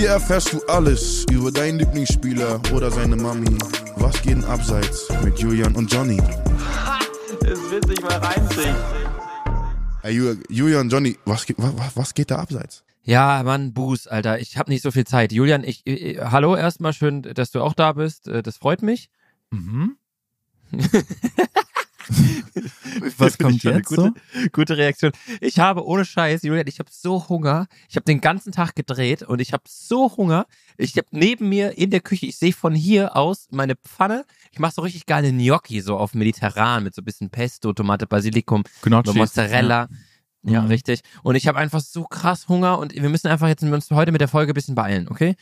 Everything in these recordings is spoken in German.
Hier erfährst du alles über deinen Lieblingsspieler oder seine Mami. Was geht denn abseits mit Julian und Johnny? Es wird sich mal reinziehen. Hey, Ju- Julian, Johnny, was, geht- wa- wa- was geht da abseits? Ja, Mann, Buß, Alter. Ich habe nicht so viel Zeit. Julian, ich, ich hallo erstmal schön, dass du auch da bist. Äh, Das freut mich. Mhm. Was kommt jetzt so? gute, Gute Reaktion. Ich habe ohne Scheiß, Julian, ich habe so Hunger. Ich habe den ganzen Tag gedreht und ich habe so Hunger. Ich habe neben mir in der Küche, ich sehe von hier aus meine Pfanne. Ich mache so richtig geile Gnocchi so auf mediterran mit so ein bisschen Pesto, Tomate, Basilikum, Gnocchis, Mozzarella. Ja, Mhm. richtig. Und ich habe einfach so krass Hunger und wir müssen einfach jetzt uns heute mit der Folge ein bisschen beeilen, okay?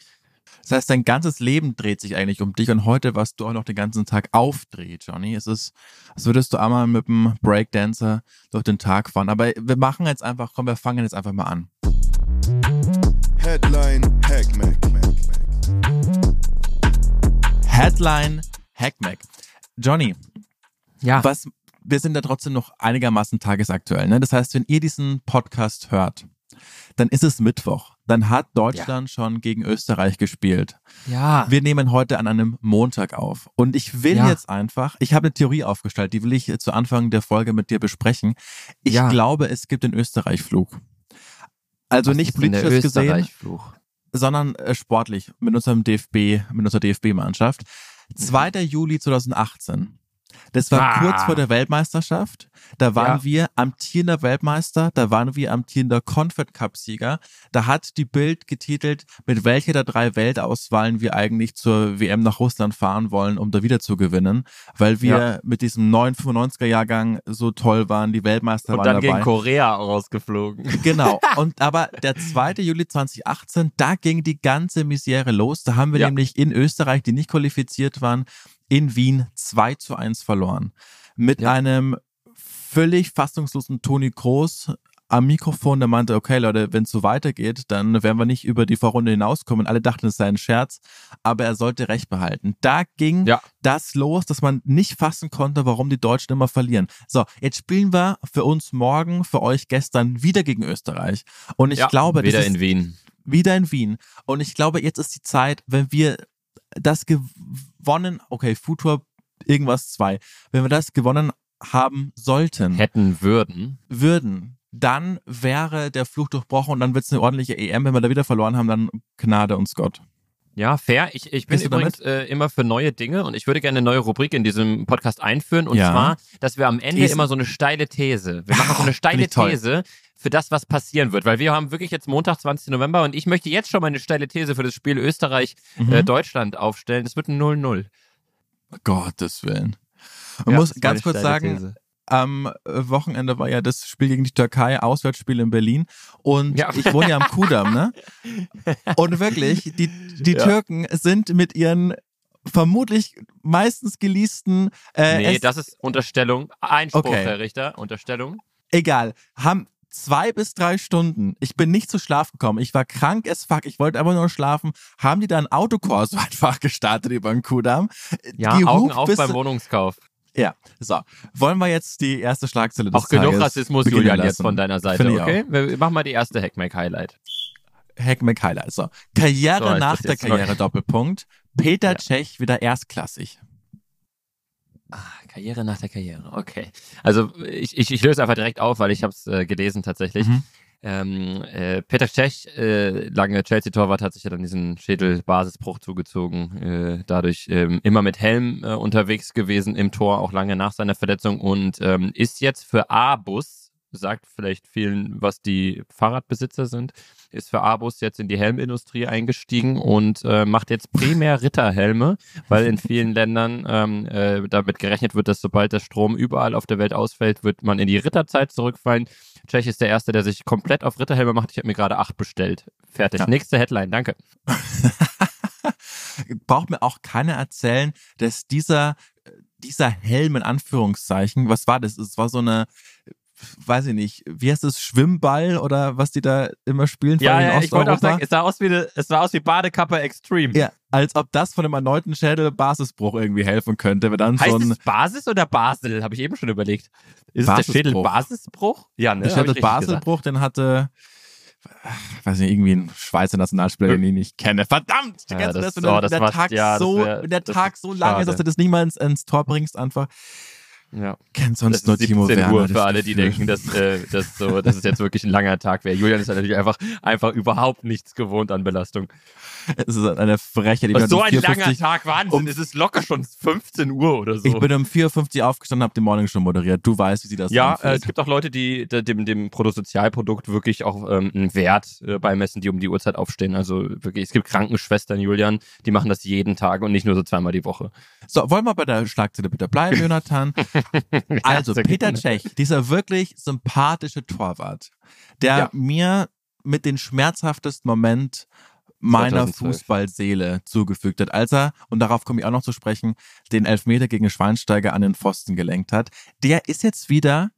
Das heißt, dein ganzes Leben dreht sich eigentlich um dich und heute warst du auch noch den ganzen Tag aufdreht, Johnny. Es ist, als würdest du einmal mit dem Breakdancer durch den Tag fahren. Aber wir machen jetzt einfach, komm, wir fangen jetzt einfach mal an. Headline Hack Mac. Headline Hackmack. Johnny, Ja. was, wir sind ja trotzdem noch einigermaßen tagesaktuell. Ne? Das heißt, wenn ihr diesen Podcast hört, dann ist es Mittwoch. Dann hat Deutschland schon gegen Österreich gespielt. Ja. Wir nehmen heute an einem Montag auf. Und ich will Ja. jetzt einfach, ich habe eine Theorie aufgestellt, die will ich zu Anfang der Folge mit dir besprechen. Ich Ja. glaube, es gibt den Österreich-Flug. Also Was nicht politisch gesehen, sondern äh, sportlich mit unserem DFB, mit unserer DFB-Mannschaft. 2. Juli 2018. Das war Ah. kurz vor der Weltmeisterschaft. Da waren Ja. wir amtierender Weltmeister, da waren wir amtierender Confed Cup-Sieger. Da hat die Bild getitelt, mit welcher der drei Weltauswahlen wir eigentlich zur WM nach Russland fahren wollen, um da wieder zu gewinnen, weil wir Ja. mit diesem neuen 95er-Jahrgang so toll waren, die Weltmeister Und waren dann dabei. gegen Korea rausgeflogen. Genau. Und aber der 2. Juli 2018, da ging die ganze Misere los. Da haben wir Ja. nämlich in Österreich, die nicht qualifiziert waren, in Wien 2 zu 1 verloren. Mit Ja. einem völlig fassungslosen Toni Kroos am Mikrofon, der meinte, okay Leute, wenn es so weitergeht, dann werden wir nicht über die Vorrunde hinauskommen. Alle dachten, es sei ein Scherz, aber er sollte Recht behalten. Da ging Ja. das los, dass man nicht fassen konnte, warum die Deutschen immer verlieren. So, jetzt spielen wir für uns morgen, für euch gestern wieder gegen Österreich. Und ich ja, glaube, wieder das ist in Wien. wieder in Wien. Und ich glaube, jetzt ist die Zeit, wenn wir das gewonnen, okay, Futur irgendwas zwei, wenn wir das gewonnen haben sollten, Hätten würden. würden, dann wäre der Fluch durchbrochen und dann wird es eine ordentliche EM. Wenn wir da wieder verloren haben, dann Gnade uns Gott. Ja, fair. Ich, ich bin übrigens äh, immer für neue Dinge und ich würde gerne eine neue Rubrik in diesem Podcast einführen. Und Ja. zwar, dass wir am Ende Thesen. immer so eine steile These. Wir machen so eine steile toll. These für das, was passieren wird. Weil wir haben wirklich jetzt Montag, 20. November und ich möchte jetzt schon mal eine steile These für das Spiel Mhm. Österreich-Deutschland aufstellen. Das wird ein 0-0. Gottes Willen. Man Ja, muss ganz meine kurz sagen, These. am äh, Wochenende war ja das Spiel gegen die Türkei, Auswärtsspiel in Berlin. Und Ja. ich wohne ja am Kudamm, ne? Und wirklich, die, die Ja. Türken sind mit ihren vermutlich meistens geleasten, äh, Nee, es- das ist Unterstellung. Einspruch, Okay. Herr Richter. Unterstellung. egal, haben zwei bis drei Stunden, ich bin nicht zu Schlaf gekommen, ich war krank as fuck, ich wollte einfach nur schlafen, haben die da ein Autokurs einfach gestartet über den Kudamm. Ja, Die Augen auf beim Wohnungskauf. Ja, so. Wollen wir jetzt die erste Schlagzeile des Auch genug Tages Rassismus, beginnen Julian, jetzt lassen? von deiner Seite, okay? Wir machen mal die erste Hackmack-Highlight. Hack McHighlight. So. Karriere So, nach der jetzt? Karriere, Doppelpunkt. Peter Ja. Tschech wieder erstklassig. Ah, Karriere nach der Karriere, okay. Also ich, ich, ich löse einfach direkt auf, weil ich habe es äh, gelesen tatsächlich. Mhm. Ähm, äh, Peter Cech, äh, lange Chelsea-Torwart, hat sich ja dann diesen Schädelbasisbruch zugezogen, äh, dadurch ähm, immer mit Helm äh, unterwegs gewesen im Tor, auch lange nach seiner Verletzung und ähm, ist jetzt für A-Bus, sagt vielleicht vielen, was die Fahrradbesitzer sind, ist für A-Bus jetzt in die Helmindustrie eingestiegen und äh, macht jetzt primär Ritterhelme, weil in vielen Ländern ähm, äh, damit gerechnet wird, dass sobald der Strom überall auf der Welt ausfällt, wird man in die Ritterzeit zurückfallen. Tschech ist der Erste, der sich komplett auf Ritterhelme macht. Ich habe mir gerade acht bestellt. Fertig. Ja. Nächste Headline, danke. Braucht mir auch keiner erzählen, dass dieser, dieser Helm in Anführungszeichen, was war das? Es war so eine, weiß ich nicht, wie heißt das, Schwimmball oder was die da immer spielen? Ja, ja, ich wollte auch sagen, es sah aus wie, eine, es sah aus wie Badekappe Extreme. Ja, als ob das von einem erneuten Schädelbasisbruch irgendwie helfen könnte, wenn dann Heißt so ein es Basis oder Basel? Habe ich eben schon überlegt. Ist es der Basisbruch. Schädelbasisbruch? Ja, ne? der. Schädelbaselbruch, den hatte weiß nicht, irgendwie ein Schweizer Nationalspieler, den ich nicht kenne. Verdammt! Ja, kennst du das- wenn oh, das der war- Tag ja, das so, wär- wenn der das Tag ist so lang ist, dass du das nicht mal ins, ins Tor bringst, einfach. Ja. Kennt Das sonst ist nur Timo 17 Werner. Uhr für alle, die denken, dass, äh, dass, so, dass es jetzt wirklich ein langer Tag wäre. Julian ist natürlich einfach, einfach überhaupt nichts gewohnt an Belastung. Es ist eine Freche, die Was bin so ein langer 54 Tag, Wahnsinn. um- es ist locker schon 15 Uhr oder so. Ich bin um 4.50 Uhr aufgestanden, habe die Morning Show moderiert. Du weißt, wie sie das ja, äh, anfühlt. es gibt auch Leute, die de- dem, dem Bruttosozialprodukt wirklich auch ähm, einen Wert äh, beimessen, die um die Uhrzeit aufstehen. Also wirklich, es gibt Krankenschwestern, Julian, die machen das jeden Tag und nicht nur so zweimal die Woche. So, wollen wir bei der Schlagzeile bitte bleiben, Jonathan? also, Peter. Cech, dieser wirklich sympathische Torwart, der Ja. mir mit den schmerzhaftesten Moment meiner 2012. Fußballseele zugefügt hat, als er, und darauf komme ich auch noch zu sprechen, den Elfmeter gegen Schweinsteiger an den Pfosten gelenkt hat. Der ist jetzt wieder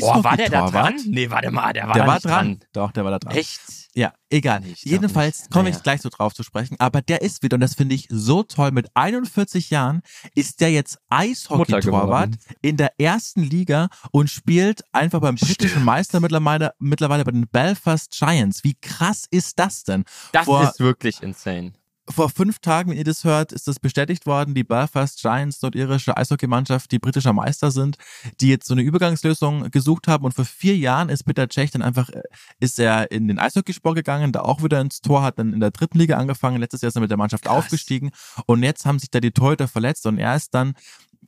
Boah, war der da dran? Nee, warte mal, der war Der da war nicht dran. Doch, der war da dran. Echt? Ja, egal. Nee, Jedenfalls nicht. komme ich Naja. gleich so drauf zu sprechen. Aber der ist wieder, und das finde ich so toll, mit 41 Jahren ist der jetzt Eishockey-Torwart in der ersten Liga und spielt einfach beim britischen Meister mittlerweile, mittlerweile bei den Belfast Giants. Wie krass ist das denn? Das Vor- ist wirklich insane. Vor fünf Tagen, wenn ihr das hört, ist das bestätigt worden, die Belfast Giants, nordirische Eishockeymannschaft, die britischer Meister sind, die jetzt so eine Übergangslösung gesucht haben. Und vor vier Jahren ist Peter Cech dann einfach, äh, ist er in den Eishockeysport gegangen, da auch wieder ins Tor, hat dann in der dritten Liga angefangen. Letztes Jahr ist er mit der Mannschaft Krass. aufgestiegen. Und jetzt haben sich da die Torhüter verletzt und er ist dann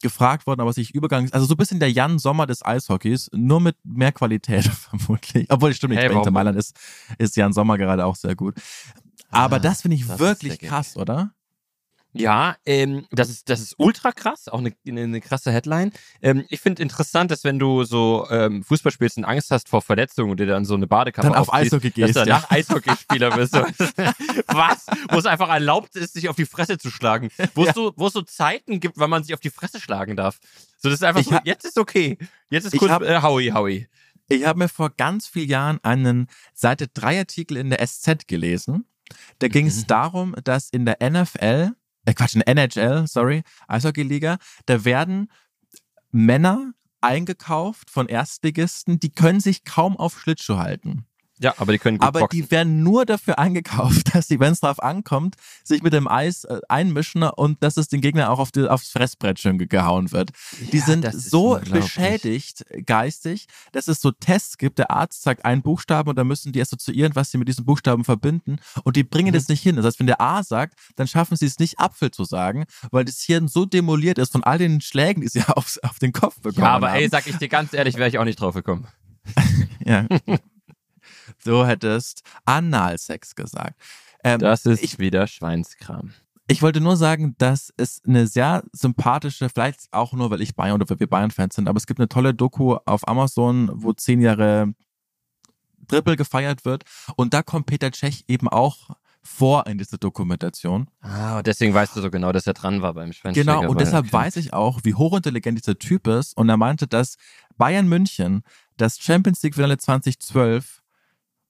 gefragt worden, aber sich Übergangs, also so ein bisschen der Jan Sommer des Eishockeys, nur mit mehr Qualität vermutlich. Obwohl, stimmt nicht, Hey, bei Inter Mailand ist, ist Jan Sommer gerade auch sehr gut. Aber Ah, das finde ich das wirklich krass, oder? Ja, ähm, das ist das ist ultra krass, auch eine, eine, krasse Headline. Ähm, ich finde interessant, dass wenn du so ähm, Fußball spielst und Angst hast vor Verletzungen und dir dann so eine Badekappe Dann auf Eishockey dass gehst, du ja. danach Eishockeyspieler bist. Was? Wo es einfach erlaubt ist, sich auf die Fresse zu schlagen. Wo es Ja. so, so Zeiten gibt, wann man sich auf die Fresse schlagen darf. So, das ist einfach so, jetzt ist okay. Jetzt ist kurz hab- äh, Howie, Howie. Ich habe mir vor ganz vielen Jahren einen Seite 3 Artikel in der SZ gelesen. Da ging es Mhm. darum, dass in der NFL, äh Quatsch, in der NHL, sorry, Eishockey-Liga, da werden Männer eingekauft von Erstligisten, die können sich kaum auf Schlittschuh halten. Ja, aber die können gut Aber boxen. die werden nur dafür eingekauft, dass sie, wenn es drauf ankommt, sich mit dem Eis äh, einmischen und dass es den Gegner auch auf die, aufs Fressbrett schön ge- gehauen wird. Die Ja, sind so beschädigt geistig, dass es so Tests gibt. Der Arzt sagt einen Buchstaben und dann müssen die assoziieren, was sie mit diesem Buchstaben verbinden. Und die bringen Mhm. das nicht hin. Das heißt, wenn der A sagt, dann schaffen sie es nicht, Apfel zu sagen, weil das Hirn so demoliert ist von all den Schlägen, die sie aufs, auf den Kopf bekommen Ja, aber haben. ey, sag ich dir ganz ehrlich, wäre ich auch nicht drauf gekommen. Ja. Du hättest Analsex gesagt. Ähm, Das ist ich, wieder Schweinskram. ich wollte nur sagen, dass es eine sehr sympathische, vielleicht auch nur, weil ich Bayern oder weil wir Bayern-Fans sind, aber es gibt eine tolle Doku auf Amazon, wo zehn Jahre Triple gefeiert wird. Und da kommt Peter Cech eben auch vor in dieser Dokumentation. Ah, und deswegen weißt du so genau, dass er dran war beim Schweinsteiger. Genau, und deshalb weiß ich auch, wie hochintelligent dieser Typ ist. Und er meinte, dass Bayern München das Champions League-Finale 2012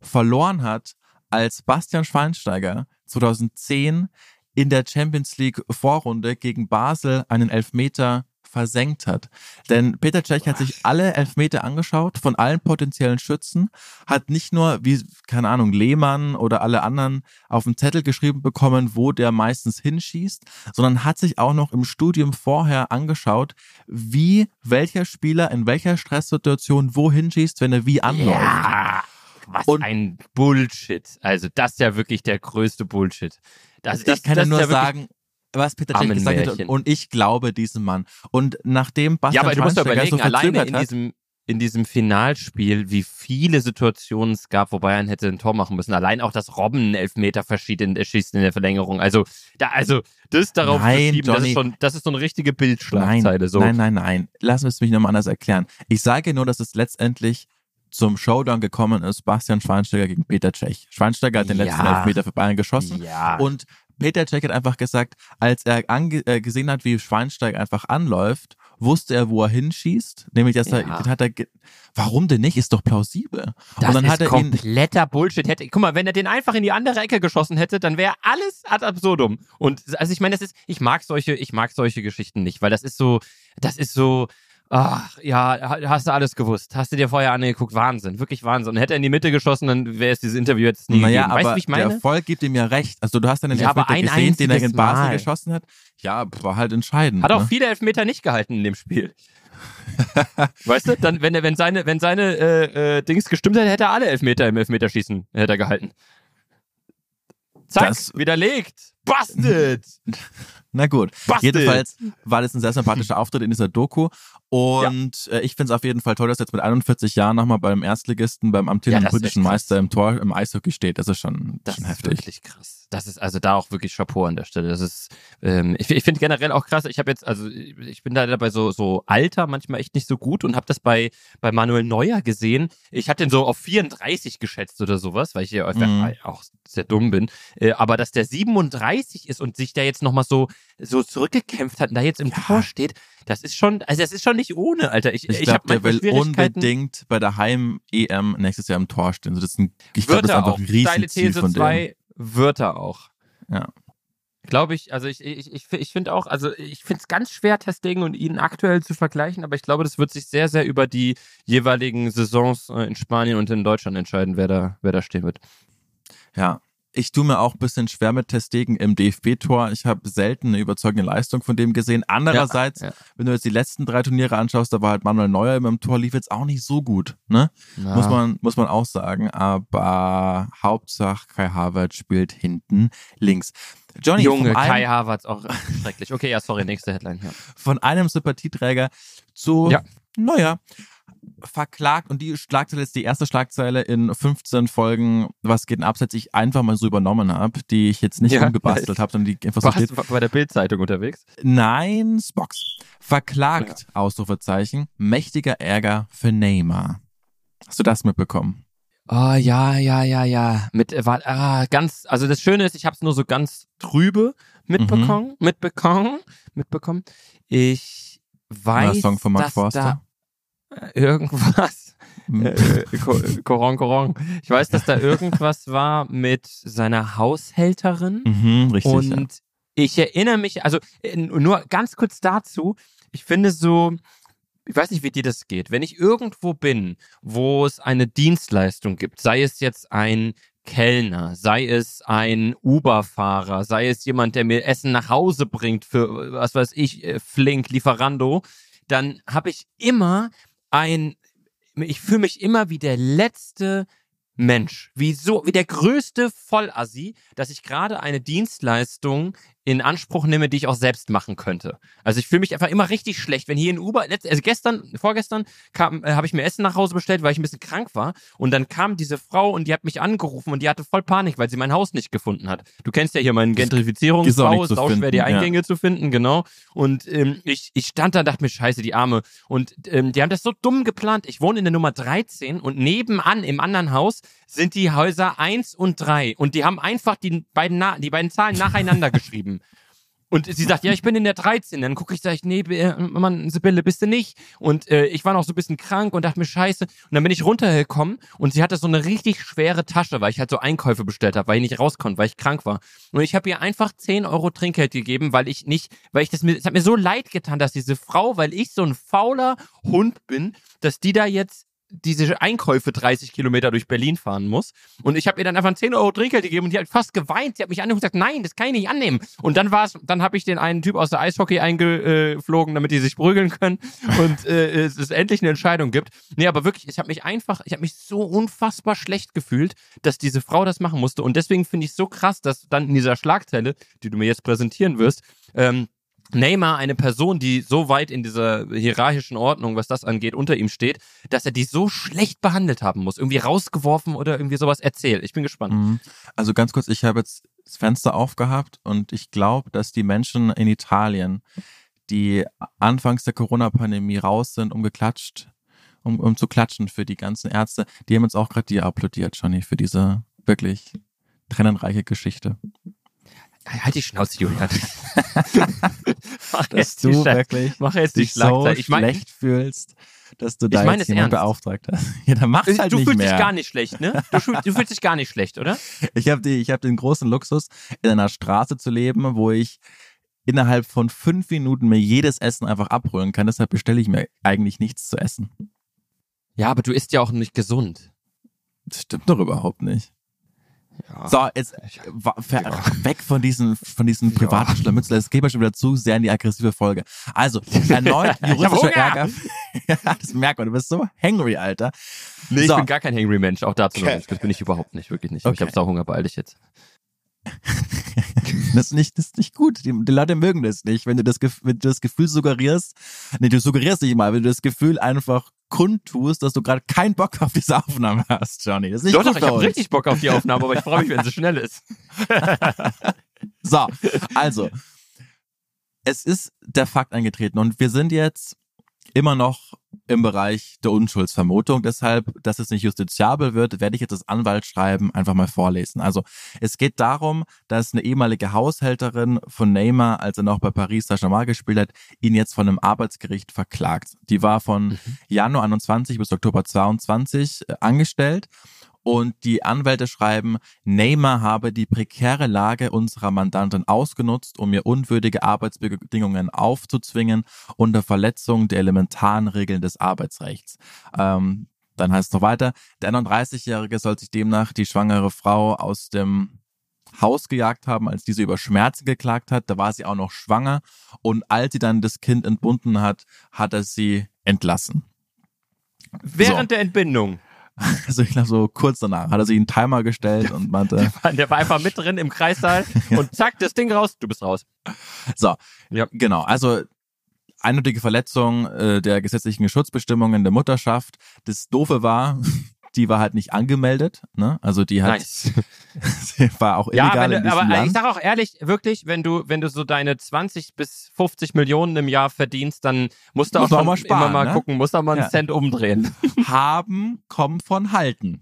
verloren hat, als Bastian Schweinsteiger 2010 in der Champions League Vorrunde gegen Basel einen Elfmeter versenkt hat. Denn Peter Cech hat sich alle Elfmeter angeschaut von allen potenziellen Schützen, hat nicht nur, wie, keine Ahnung, Lehmann oder alle anderen auf dem Zettel geschrieben bekommen, wo der meistens hinschießt, sondern hat sich auch noch im Studium vorher angeschaut, wie welcher Spieler in welcher Stresssituation wo hinschießt, wenn er wie anläuft. Ja, was Und- ein Bullshit. Also das ist ja wirklich der größte Bullshit. Das, das, ich kann das ja nur sagen, was Peter Cech gesagt hat und ich glaube diesem Mann. Und nachdem Ja, Bastian aber du musst überlegen, so alleine in hat, diesem, in diesem Finalspiel, wie viele Situationen es gab, wo Bayern hätte ein Tor machen müssen. Allein auch, dass Robben einen Elfmeter verschießt in, schießt in der Verlängerung. Also, da, also, das darauf Nein, zu schieben, das ist schon, das ist so eine richtige Nein, Bildschlagzeile. So. nein, nein, nein. Lass es mich nochmal anders erklären. Ich sage nur, dass es letztendlich zum Showdown gekommen ist, Bastian Schweinsteiger gegen Peter Cech. Schweinsteiger hat den Ja. letzten Elfmeter für Bayern geschossen. Ja. Und Peter Cech hat einfach gesagt, als er äh, gesehen hat, wie Schweinsteiger einfach anläuft, wusste er, wo er hinschießt. Nämlich, dass er, Ja. den hat er, warum denn nicht? Ist doch plausibel. Das und dann ist hat er ihn, kompletter Bullshit. Hätte, guck mal, wenn er den einfach in die andere Ecke geschossen hätte, dann wäre alles ad absurdum. Und also ich meine, das ist, ich mag solche, ich mag solche Geschichten nicht, weil das ist so, das ist so, Ach, ja, hast du alles gewusst. Hast du dir vorher angeguckt. Wahnsinn, wirklich Wahnsinn. Und hätte er in die Mitte geschossen, dann wäre es dieses Interview jetzt nie naja, gegeben. Weißt du, wie ich meine? der Erfolg gibt ihm ja recht. Also du hast dann den Ja, ein gesehen, den er in Basel Mal. geschossen hat. Ja, war halt entscheidend. Hat auch ne? viele Elfmeter nicht gehalten in dem Spiel. weißt du, dann, wenn, er- wenn seine, wenn seine äh, äh, Dings gestimmt hätte, hätte er alle Elfmeter im Elfmeterschießen hätte er gehalten. Zack, Das- widerlegt. Busted! Na gut. Busted! Jedenfalls war das ein sehr sympathischer Auftritt in dieser Doku. Und äh, ich finde es auf jeden Fall toll, dass jetzt mit 41 Jahren nochmal beim Erstligisten, beim Ja, amtierenden ist britischen. Meister im Tor im Eishockey steht. Das ist schon, Das schon ist heftig. wirklich krass. Das ist also da auch wirklich Chapeau an der Stelle. Das ist, ähm, ich, ich finde generell auch krass. Ich habe jetzt, also ich bin da dabei so so Alter manchmal echt nicht so gut und habe das bei bei Manuel Neuer gesehen. Ich hatte den so auf 34 geschätzt oder sowas, weil ich ja Mhm. auch sehr dumm bin. Äh, aber dass der 37 ist und sich da jetzt noch mal so so zurückgekämpft hat und da jetzt im Tor steht, das ist schon, also das ist schon nicht ohne, Alter. Ich, Ich ich, habe glaube, der will unbedingt bei der Heim-EM nächstes Jahr im Tor stehen. Also das ist ein, ich glaube, das ist einfach auch. ein Riesenziel von dem. 2 wird er auch. Ja. Glaube ich, also ich, ich, ich, ich finde auch, also ich finde es ganz schwer, Testing und ihn aktuell zu vergleichen, aber ich glaube, das wird sich sehr, sehr über die jeweiligen Saisons äh, in Spanien und in Deutschland entscheiden, wer da, wer da stehen wird. Ja. Ich tue mir auch ein bisschen schwer mit Testegen im DFB-Tor. Ich habe selten eine überzeugende Leistung von dem gesehen. Andererseits, ja. wenn du jetzt die letzten drei Turniere anschaust, da war halt Manuel Neuer im Tor, lief jetzt auch nicht so gut, ne? Ja. Muss man, muss man auch sagen. Aber Hauptsache Kai Havertz spielt hinten links. Johnny, Junge, Kai Havertz auch schrecklich. Okay, ja, sorry, nächste Headline. Ja. von einem Sympathieträger zu Ja. Neuer verklagt und die Schlagzeile ist die erste Schlagzeile in 15 Folgen, was geht denn abseits, ich einfach mal so übernommen habe, die ich jetzt nicht Ja, umgebastelt habe, sondern die einfach so steht. bei der Bildzeitung unterwegs? Nein, Spox. Verklagt, Ausrufezeichen, mächtiger Ärger für Neymar. Hast du das mitbekommen? Oh, ja, ja, ja, ja. Mit, äh, war, ah, ganz, also das Schöne ist, ich habe es nur so ganz trübe mitbekommen, mitbekommen, mitbekommen. Ich weiß, Song von Mark dass Forster. da irgendwas, Hm. äh, Ko- Koron, Koron. Ich weiß, dass da irgendwas war mit seiner Haushälterin. Mhm, richtig. ja. Und ich erinnere mich, also äh, nur ganz kurz dazu, ich finde so, ich weiß nicht, wie dir das geht. Wenn ich irgendwo bin, wo es eine Dienstleistung gibt, sei es jetzt ein Kellner, sei es ein Uber-Fahrer, sei es jemand, der mir Essen nach Hause bringt für, was weiß ich, äh, Flink, Lieferando, dann habe ich immer ein, ich fühle mich immer wie der letzte Mensch, wie so, wie der größte Vollassi, dass ich gerade eine Dienstleistung in Anspruch nehme, die ich auch selbst machen könnte. Also ich fühle mich einfach immer richtig schlecht, wenn hier in Uber, also gestern, vorgestern kam, äh, habe ich mir Essen nach Hause bestellt, weil ich ein bisschen krank war und dann kam diese Frau und die hat mich angerufen und die hatte voll Panik, weil sie mein Haus nicht gefunden hat. Du kennst ja hier meinen Gentrifizierungsbau, ist auch schwer, die ja. Eingänge zu finden, genau. Und ähm, ich, ich stand da und dachte mir, scheiße, die Arme. Und ähm, die haben das so dumm geplant. Ich wohne in der Nummer 13 und nebenan im anderen Haus sind die Häuser 1 und 3. Und die haben einfach die beiden, Na die beiden Zahlen nacheinander geschrieben. Und sie sagt, ja, ich bin in der 13. Dann gucke ich, sag ich, nee, äh, Mann, Sibylle, bist du nicht. Und äh, ich war noch so ein bisschen krank und dachte mir, scheiße. Und dann bin ich runtergekommen und sie hatte so eine richtig schwere Tasche, weil ich halt so Einkäufe bestellt habe, weil ich nicht raus konnte, weil ich krank war. Und ich habe ihr einfach 10 Euro Trinkgeld gegeben, weil ich nicht, weil ich das mir, es hat mir so leid getan, dass diese Frau, weil ich so ein fauler Hund bin, dass die da jetzt diese Einkäufe 30 Kilometer durch Berlin fahren muss. Und ich habe ihr dann einfach 10 Euro Trinkgeld gegeben und die hat fast geweint. Sie hat mich angeguckt und gesagt, nein, das kann ich nicht annehmen. Und dann war es, dann habe ich den einen Typ aus der Eishockey eingeflogen, damit die sich prügeln können und äh, es, es endlich eine Entscheidung gibt. Nee, aber wirklich, ich habe mich einfach, ich habe mich so unfassbar schlecht gefühlt, dass diese Frau das machen musste. Und deswegen finde ich es so krass, dass dann in dieser Schlagzeile, die du mir jetzt präsentieren wirst, ähm, Neymar eine Person, die so weit in dieser hierarchischen Ordnung, was das angeht, unter ihm steht, dass er die so schlecht behandelt haben muss, irgendwie rausgeworfen oder irgendwie sowas erzählt. Ich bin gespannt. Mhm. Also ganz kurz, ich habe jetzt das Fenster aufgehabt und ich glaube, dass die Menschen in Italien, die anfangs der Corona-Pandemie raus sind, um geklatscht, um, um zu klatschen für die ganzen Ärzte, die haben jetzt auch gerade dir applaudiert, Johnny, für diese wirklich trennenreiche Geschichte. Halt die Schnauze, Julian. mach Dass jetzt du Schei- wirklich mach jetzt dich so. Ich meine, schlecht fühlst, dass du da meine jetzt es jemand ernst. beauftragt hast. Ja, dann mach's halt du nicht fühlst mehr. dich gar nicht schlecht, ne? Du, du fühlst dich gar nicht schlecht, oder? Ich habe ich hab den großen Luxus, in einer Straße zu leben, wo ich innerhalb von fünf Minuten mir jedes Essen einfach abholen kann. Deshalb bestelle ich mir eigentlich nichts zu essen. Ja, aber du isst ja auch nicht gesund. Das stimmt doch überhaupt nicht. Ja. So, jetzt ver- weg von diesen, von diesen privaten Scharmützeln. Es geht ja schon wieder zu sehr in die aggressive Folge. Also, erneut hab juristischer Hunger. Ärger. ja, das merkt man. Du bist so hangry, Alter. Nee, ich So. bin gar kein Hangry Mensch. Auch dazu noch Okay. nicht. Das bin ich überhaupt nicht, wirklich nicht. Ich Okay. habe Sauhunger, beeil dich jetzt. Das ist nicht, das ist nicht gut. Die, die Leute mögen das nicht. Wenn du das, wenn du das Gefühl suggerierst, nee, du suggerierst nicht mal, wenn du das Gefühl einfach kundtust, dass du gerade keinen Bock auf diese Aufnahme hast, Johnny. Das ist nicht Doch, gut doch, ich habe richtig Bock auf die Aufnahme, aber ich freue mich, wenn sie schnell ist. So, also, es ist der Fakt eingetreten und wir sind jetzt immer noch im Bereich der Unschuldsvermutung. Deshalb, dass es nicht justiziabel wird, werde ich jetzt das Anwaltsschreiben einfach mal vorlesen. Also, es geht darum, dass eine ehemalige Haushälterin von Neymar, als er noch bei Paris Saint-Germain gespielt hat, ihn jetzt von einem Arbeitsgericht verklagt. Die war von Januar 21 bis Oktober 22 äh, angestellt und die Anwälte schreiben, Neymar habe die prekäre Lage unserer Mandantin ausgenutzt, um ihr unwürdige Arbeitsbedingungen aufzuzwingen unter Verletzung der elementaren Regeln des Arbeitsrechts. Ähm, dann heißt es noch weiter, der 31-Jährige soll sich demnach die schwangere Frau aus dem Haus gejagt haben, als diese über Schmerzen geklagt hat. Da war sie auch noch schwanger und als sie dann das Kind entbunden hat, hat er sie entlassen. Während der Entbindung. Also ich glaube so kurz danach hat er sich einen Timer gestellt und meinte, Der war einfach mit drin im Kreissaal und zack, das Ding raus, du bist raus. so, Ja. genau, also eindeutige Verletzung äh, der gesetzlichen Schutzbestimmungen der Mutterschaft. Das Doofe war, die war halt nicht angemeldet, ne? Also die hat, sie war auch Ja, illegal wenn in du, diesem aber ich Land. sag auch ehrlich, wirklich, wenn du, wenn du so deine 20 bis 50 Millionen im Jahr verdienst, dann musst du Muss auch man schon auch mal sparen, immer mal ne? gucken, musst auch mal einen Ja. Cent umdrehen. Haben kommt von halten.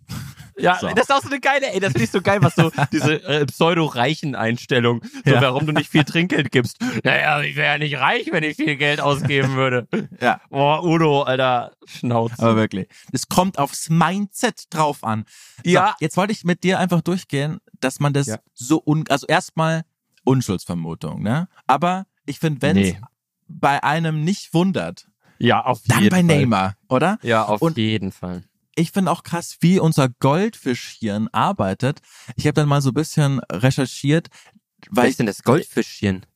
Ja, So. das ist auch so eine geile, ey, das finde ich so geil, was so diese äh, pseudo-reichen-Einstellung, so Ja. warum du nicht viel Trinkgeld gibst. Naja, ich wäre ja nicht reich, wenn ich viel Geld ausgeben würde. Ja. Boah, Udo, Alter, Schnauze. Aber wirklich. Es kommt aufs Mindset drauf an. So, Ja. Jetzt wollte ich mit dir einfach durchgehen, dass man das Ja. so un, also erstmal Unschuldsvermutung, ne? Aber ich finde, wenn es Nee. bei einem nicht wundert, ja, auf dann jeden bei Fall. Neymar, oder? Ja, auf Und- jeden Fall. Ich finde auch krass, wie unser Goldfischhirn arbeitet. Ich habe dann mal so ein bisschen recherchiert, Was weil ist denn das Goldfischchen?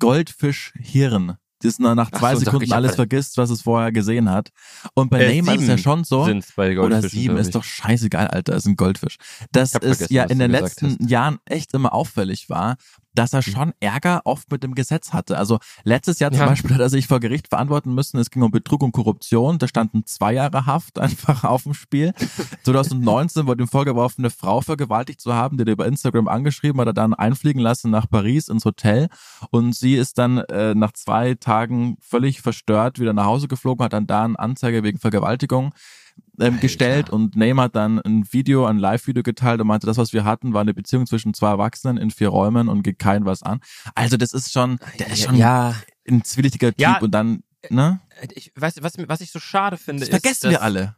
Goldfischhirn, das nach nach Ach zwei so, Sekunden alles vergisst, was es vorher gesehen hat. Und bei Äh, Neymar ist es ja schon so. Oder sieben ist doch scheißegal, Alter, ist ein Goldfisch. Es vergessen, ja was in den letzten Jahren echt immer auffällig war, dass er schon Ärger oft mit dem Gesetz hatte. Also letztes Jahr zum Ja. Beispiel hat er sich vor Gericht verantworten müssen, es ging um Betrug und Korruption, da standen zwei Jahre Haft einfach auf dem Spiel. 2019 wurde ihm vorgeworfen, eine Frau vergewaltigt zu haben, die er über Instagram angeschrieben hat, er dann einfliegen lassen nach Paris ins Hotel und sie ist dann äh, nach zwei Tagen völlig verstört wieder nach Hause geflogen, hat dann da eine Anzeige wegen Vergewaltigung ähm, gestellt und Neymar hat dann ein Video, ein Live-Video geteilt und meinte, das, was wir hatten, war eine Beziehung zwischen zwei Erwachsenen in vier Räumen und geht kein was an. Also das ist schon, der ist schon ja, ein zwielichtiger Typ Ja. und dann, ne? ich weiß, was, was ich so schade finde, Das ist, vergessen wir alle.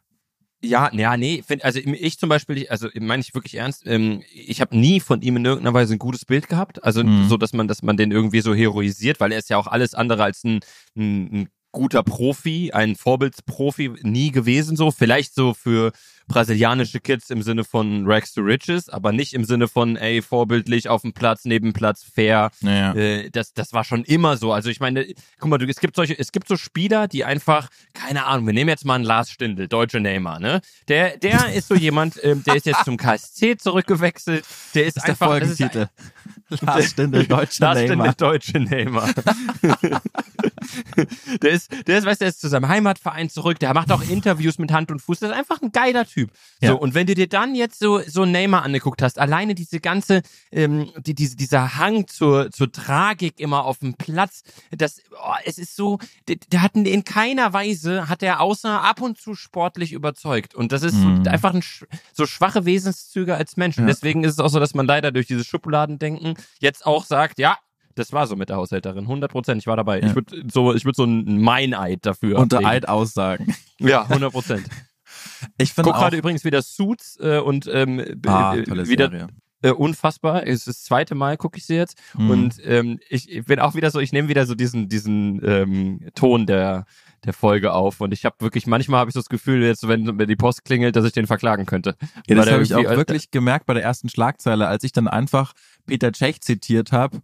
Ja, ja, nee, find, also ich zum Beispiel, also meine ich wirklich ernst, ähm, ich habe nie von ihm in irgendeiner Weise ein gutes Bild gehabt, also Mhm. so, dass man, dass man den irgendwie so heroisiert, weil er ist ja auch alles andere als ein, ein, ein guter Profi, ein Vorbildsprofi nie gewesen so, vielleicht so für brasilianische Kids im Sinne von Rags to Riches, aber nicht im Sinne von, ey, vorbildlich auf dem Platz, neben Platz, fair, Naja. äh, das, das war schon immer so. Also ich meine, guck mal, du, es gibt solche, es gibt so Spieler, die einfach, keine Ahnung, wir nehmen jetzt mal einen Lars Stindl, deutsche Neymar, ne? Der, der ist so jemand, ähm, der ist jetzt zum KSC zurückgewechselt, der ist, Das ist der einfach, ist, Folgentitel. Lars Stindl, deutscher Lars Stindl, Neymar. deutsche Neymar. der ist, der ist, weißt du, der ist zu seinem Heimatverein zurück, der macht auch Interviews mit Hand und Fuß, das ist einfach ein geiler Typ. So, Ja. und wenn du dir dann jetzt so, so Neymar angeguckt hast, alleine diese ganze, ähm, die, diese, dieser Hang zur, zur Tragik immer auf dem Platz, das, oh, es ist so, der, der hat in keiner Weise, hat er außer ab und zu sportlich überzeugt. Und das ist Mhm. so, einfach ein, so schwache Wesenszüge als Mensch. Und Ja. deswegen ist es auch so, dass man leider durch dieses Schubladendenken jetzt auch sagt, ja, das war so mit der Haushälterin, 100 Prozent, ich war dabei. Ja. Ich würde so, ich würde so ein Meineid dafür Unter ablegen. Eid aussagen. Ja, 100 Prozent. Ich finde gerade übrigens wieder Suits äh, und ähm, b- ah, äh, wieder Serie. äh, unfassbar. Es ist das zweite Mal gucke ich sie jetzt Mhm. und ähm, ich, ich bin auch wieder so, ich nehme wieder so diesen diesen ähm, Ton der der Folge auf und ich habe wirklich manchmal habe ich so das Gefühl jetzt wenn, wenn die Post klingelt, dass ich den verklagen könnte. Ja, das habe ich auch wirklich gemerkt bei der ersten Schlagzeile, als ich dann einfach Peter Cech zitiert habe.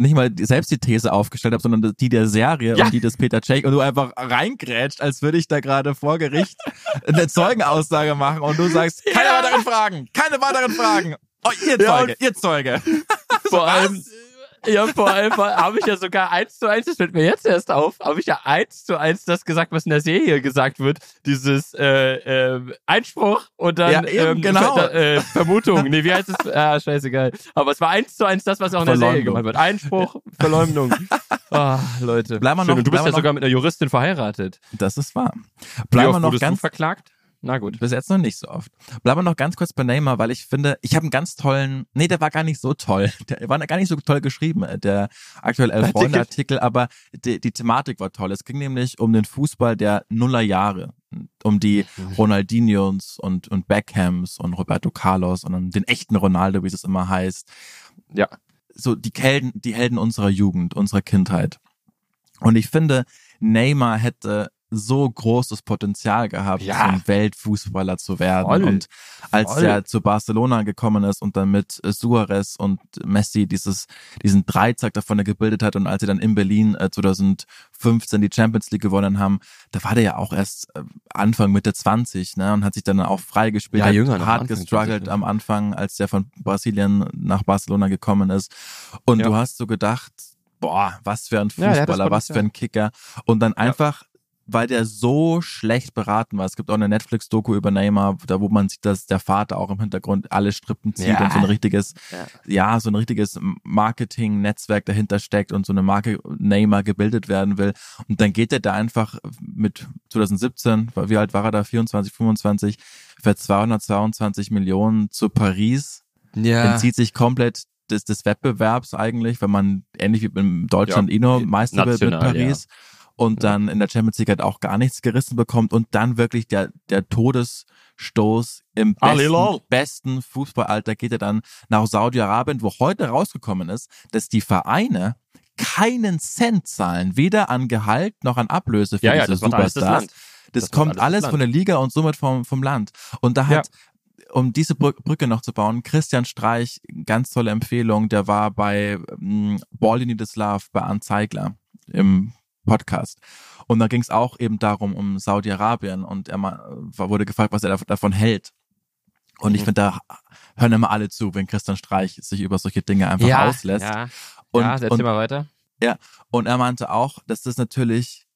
Nicht mal selbst die These aufgestellt habe, sondern die der Serie Ja. und die des Peter Cech und du einfach reingrätscht, als würde ich da gerade vor Gericht eine Zeugenaussage machen und du sagst, keine Ja. weiteren Fragen, keine weiteren Fragen. Oh, ihr Ja, Zeuge, ihr Zeuge. vor allem ja, vor allem habe ich ja sogar eins zu eins, das fällt mir jetzt erst auf, habe ich ja eins zu eins das gesagt, was in der Serie gesagt wird. Dieses äh, äh, Einspruch und dann Ja, eben, ähm, genau. Äh, Vermutung. Nee, wie heißt es? Ah, scheißegal. Aber es war eins zu eins das, was auch in der Serie gemacht wird. Einspruch, Verleumdung. Ah, Leute. Wir Schön. noch- und du bist ja noch- sogar mit einer Juristin verheiratet. Das ist wahr. Bleiben wir noch wurdest du ganz verklagt? Na gut. Bis jetzt noch nicht so oft. Bleiben wir noch ganz kurz bei Neymar, weil ich finde, ich habe einen ganz tollen, nee, der war gar nicht so toll. Der war gar nicht so toll geschrieben, äh, der aktuell elf Artikel. Freunde Artikel, aber die, die Thematik war toll. Es ging nämlich um den Fußball der Nullerjahre, um die Ronaldinhos und, und Beckhams und Roberto Carlos und um den echten Ronaldo, wie es immer heißt. Ja. So die Helden, die Helden unserer Jugend, unserer Kindheit. Und ich finde, Neymar hätte so großes Potenzial gehabt, Ja. zum Weltfußballer zu werden. Voll. Und als Voll. er zu Barcelona gekommen ist und dann mit äh, Suarez und Messi dieses, diesen Dreizack davon gebildet hat und als sie dann in Berlin äh, 2015 die Champions League gewonnen haben, da war der ja auch erst äh, Anfang, Mitte 20, ne, und hat sich dann auch freigespielt, Ja, hat jünger, hart gestruggelt 20, am Anfang, als der von Brasilien nach Barcelona gekommen ist. Und Ja. du hast so gedacht, boah, was für ein Ja, Fußballer, was für ein Kicker. Und dann einfach, weil der so schlecht beraten war. Es gibt auch eine Netflix-Doku über Neymar, da wo man sieht, dass der Vater auch im Hintergrund alle Strippen zieht Ja. und so ein richtiges, Ja. ja, so ein richtiges Marketing-Netzwerk dahinter steckt und so eine Marke Neymar gebildet werden will. Und dann geht er da einfach mit 2017, wie alt war er da? 24, 25, für 222 Millionen zu Paris Ja. entzieht sich komplett des, des Wettbewerbs eigentlich, wenn man ähnlich wie in Deutschland Ja, Ino Meister wird mit Paris und dann in der Champions League halt auch gar nichts gerissen bekommt und dann wirklich der, der Todesstoß im besten, besten Fußballalter geht er dann nach Saudi-Arabien, wo heute rausgekommen ist, dass die Vereine keinen Cent zahlen, weder an Gehalt noch an Ablöse für ja, ja, diese alles das Superstars. Das, Das kommt alles alles von der Liga und somit vom, vom Land. Und da hat, um diese Brü Brücke noch zu bauen, Christian Streich, ganz tolle Empfehlung, der war bei ähm, Ball the Love bei Arndt Zeigler im Podcast. Und da ging es auch eben darum, um Saudi-Arabien und er ma- wurde gefragt, was er dav- davon hält. Und ich Mhm. finde, da hören immer alle zu, wenn Christian Streich sich über solche Dinge einfach auslässt. Ja, Und- ja und- mal weiter. Und er meinte auch, dass das natürlich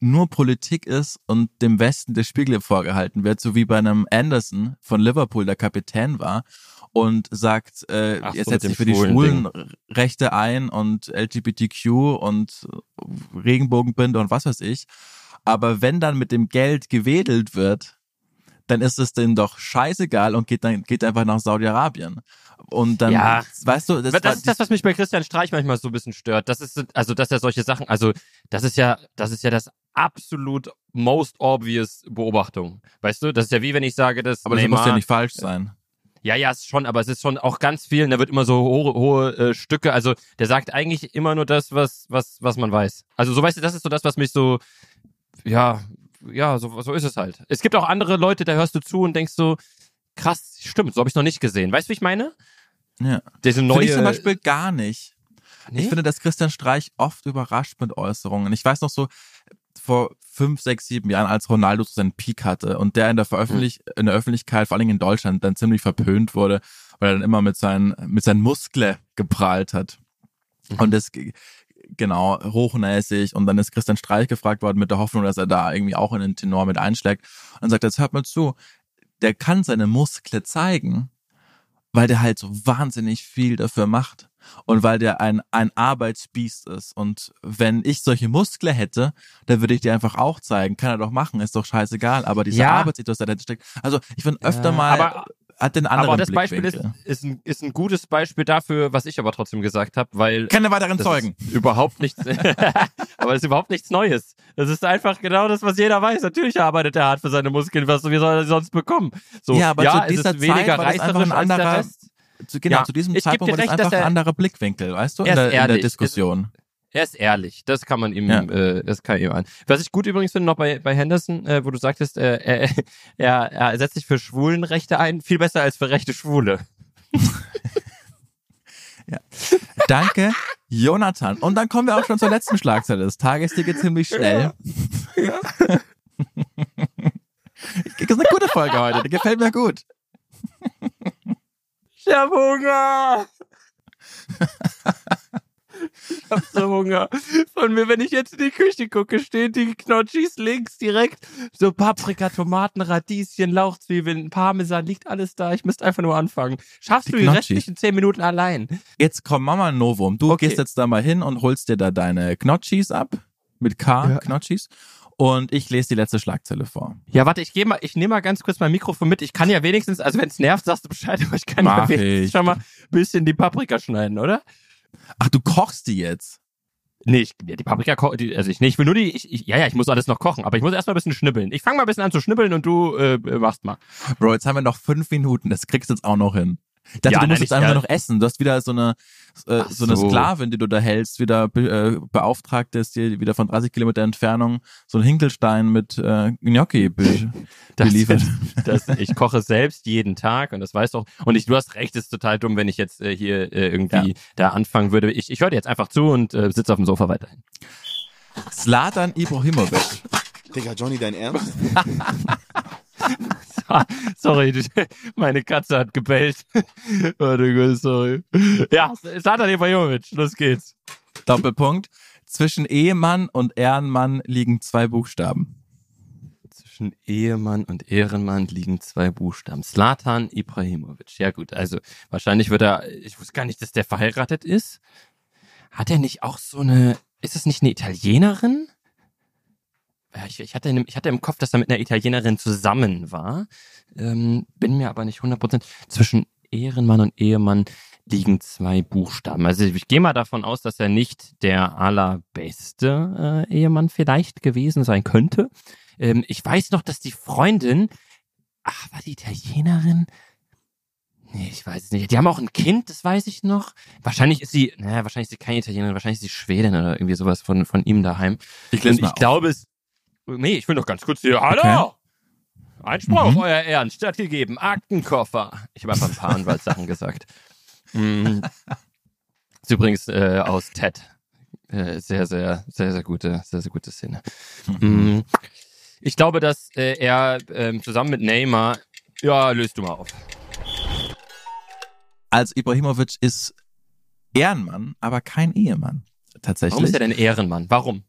nur Politik ist und dem Westen der Spiegel vorgehalten wird, so wie bei einem Anderson von Liverpool, der Kapitän war und sagt, äh, Ach mit setzt sich für die schwulen Schwulenrechte ein und LGBTQ und Regenbogenbinde und was weiß ich. Aber wenn dann mit dem Geld gewedelt wird, dann ist es denen doch scheißegal und geht dann geht einfach nach Saudi-Arabien. Und dann, Ja. weißt du, das, Das, war ist das, was mich bei Christian Streich manchmal so ein bisschen stört. Das ist, also, dass er solche Sachen, also, das ist ja, das ist ja das absolut most obvious Beobachtung. Weißt du? Das ist ja wie wenn ich sage, dass aber das Neymar, muss ja nicht falsch sein. Ja, ja, ist schon, aber es ist schon auch ganz viel, und da wird immer so hohe, hohe äh, Stücke, also der sagt eigentlich immer nur das, was, was, was man weiß. Also so weißt du, das ist so das, was mich so, ja, ja, so, so ist es halt. Es gibt auch andere Leute, da hörst du zu und denkst so, krass, stimmt, so habe ich noch nicht gesehen. Weißt du, wie ich meine? Ja. Diese Finde neue. ich zum Beispiel gar nicht. Nee? Ich finde, dass Christian Streich oft überrascht mit Äußerungen. Ich weiß noch so, vor fünf, sechs, sieben Jahren, als Ronaldo so seinen Peak hatte und der in der, Veröffentlich in der Öffentlichkeit, vor allem in Deutschland, dann ziemlich verpönt wurde, weil er dann immer mit seinen, mit seinen Muskeln geprahlt hat. Mhm. Und das, genau, hochnäsig. Und dann ist Christian Streich gefragt worden mit der Hoffnung, dass er da irgendwie auch in den Tenor mit einschlägt. Und sagt jetzt hört mal zu, der kann seine Muskeln zeigen, weil der halt so wahnsinnig viel dafür macht und weil der ein, ein Arbeitsbiest ist. Und wenn ich solche Muskeln hätte, dann würde ich dir einfach auch zeigen. Kann er doch machen, ist doch scheißegal. Aber diese Ja. Arbeit, die da dahinter steckt. Also ich finde öfter Ja, mal, aber- hat den anderen aber das Beispiel ist, ist, ein, ist ein gutes Beispiel dafür, was ich aber trotzdem gesagt habe, weil Keine weiteren Zeugen. ist überhaupt nichts, aber das ist überhaupt nichts Neues. Das ist einfach genau das, was jeder weiß. Natürlich arbeitet er hart für seine Muskeln, was wie soll er sonst bekommen? So, Ja, aber ja, zu es dieser ist weniger Zeit war das einfach ein anderer- zu, genau, Ja, zu diesem Zeitpunkt war das recht, einfach ein anderer Blickwinkel, weißt du, in Er ist der, in der. Diskussion. Er ist ehrlich, das kann man ihm, Ja. äh, das kann ihm an. Was ich gut übrigens finde noch bei, bei Henderson, äh, wo du sagtest, äh, er, er, er setzt sich für Schwulenrechte ein, viel besser als für rechte Schwule. Danke, Jonathan. Und dann kommen wir auch schon zur letzten Schlagzeile des Tages. Die geht ziemlich schnell. Das ist eine gute Folge heute. Die gefällt mir gut. Ich hab Hunger! Ich hab so Hunger. Von mir, wenn ich jetzt in die Küche gucke, stehen die Knotschis links direkt. So Paprika, Tomaten, Radieschen, Lauchzwiebeln, Parmesan, liegt alles da. Ich müsste einfach nur anfangen. Schaffst Die du die Knotschis. restlichen zehn Minuten allein? Jetzt komm Mama Novum. Du Okay. gehst jetzt da mal hin und holst dir da deine Knotschis ab. Mit K, Ja. Knotschis. Und ich lese die letzte Schlagzeile vor. Ja, warte, ich gehe mal, ich nehme mal ganz kurz mein Mikrofon mit. Ich kann ja wenigstens, also wenn es nervt, sagst du Bescheid, aber ich kann ja Mach wenigstens ich. schon mal ein bisschen die Paprika schneiden, oder? Ach, du kochst die jetzt. Nee, ich, die Paprika, ko- die, also ich, nee, ich will nur die, ich, ich, ja, ja, ich muss alles noch kochen, aber ich muss erstmal ein bisschen schnibbeln. Ich fange mal ein bisschen an zu schnibbeln und du äh, machst mal. Bro, jetzt haben wir noch fünf Minuten. Das kriegst du jetzt auch noch hin. Ich dachte, Ja, du musst nein, jetzt ich- einfach ja. noch essen. Du hast wieder so eine, äh, so eine so. Sklavin, die du da hältst, wieder be äh, beauftragt ist, dir wieder von 30 Kilometer Entfernung so einen Hinkelstein mit äh, Gnocchi be Das, beliefert. das, ich koche selbst jeden Tag und das weißt du auch. Und ich, du hast recht, ist total dumm, wenn ich jetzt äh, hier äh, irgendwie Ja. da anfangen würde. Ich, ich höre dir jetzt einfach zu und äh, sitze auf dem Sofa weiterhin. Slatan Ibrahimovic. Digga, Johnny, dein Ernst? sorry, meine Katze hat gebellt. Warte, sorry. Ja, Satan Ibrahimovic, los geht's. Doppelpunkt. Zwischen Ehemann und Ehrenmann liegen zwei Buchstaben. Zwischen Ehemann und Ehrenmann liegen zwei Buchstaben. Slatan Ibrahimovic. Ja gut, also wahrscheinlich wird er, ich wusste gar nicht, dass der verheiratet ist. Hat er nicht auch so eine, ist es nicht eine Italienerin? Ja, Ich, ich, hatte, ich hatte im Kopf, dass er mit einer Italienerin zusammen war. Ähm, bin mir aber nicht 100%. Zwischen Ehrenmann und Ehemann liegen zwei Buchstaben. Also ich gehe mal davon aus, dass er nicht der allerbeste äh, Ehemann vielleicht gewesen sein könnte. Ähm, ich weiß noch, dass die Freundin, ach, war die Italienerin? Nee, ich weiß es nicht. Die haben auch ein Kind, das weiß ich noch. Wahrscheinlich ist sie, naja, wahrscheinlich ist sie keine Italienerin, wahrscheinlich ist sie Schwedin oder irgendwie sowas von, von ihm daheim. Ich Und ich glaube es, nee, ich will noch ganz kurz hier, hallo! Einspruch, Mhm. euer Ehren, stattgegeben, Aktenkoffer. Ich habe einfach ein paar Anwaltssachen gesagt. Mm. Ist übrigens äh, aus Ted. Äh, sehr, sehr, sehr, sehr gute, sehr, sehr gute Szene. Mm. Ich glaube, dass äh, er ähm, zusammen mit Neymar, ja, löst du mal auf. Also Ibrahimovic ist Ehrenmann, aber kein Ehemann. Tatsächlich. Warum ist er denn Ehrenmann? Warum?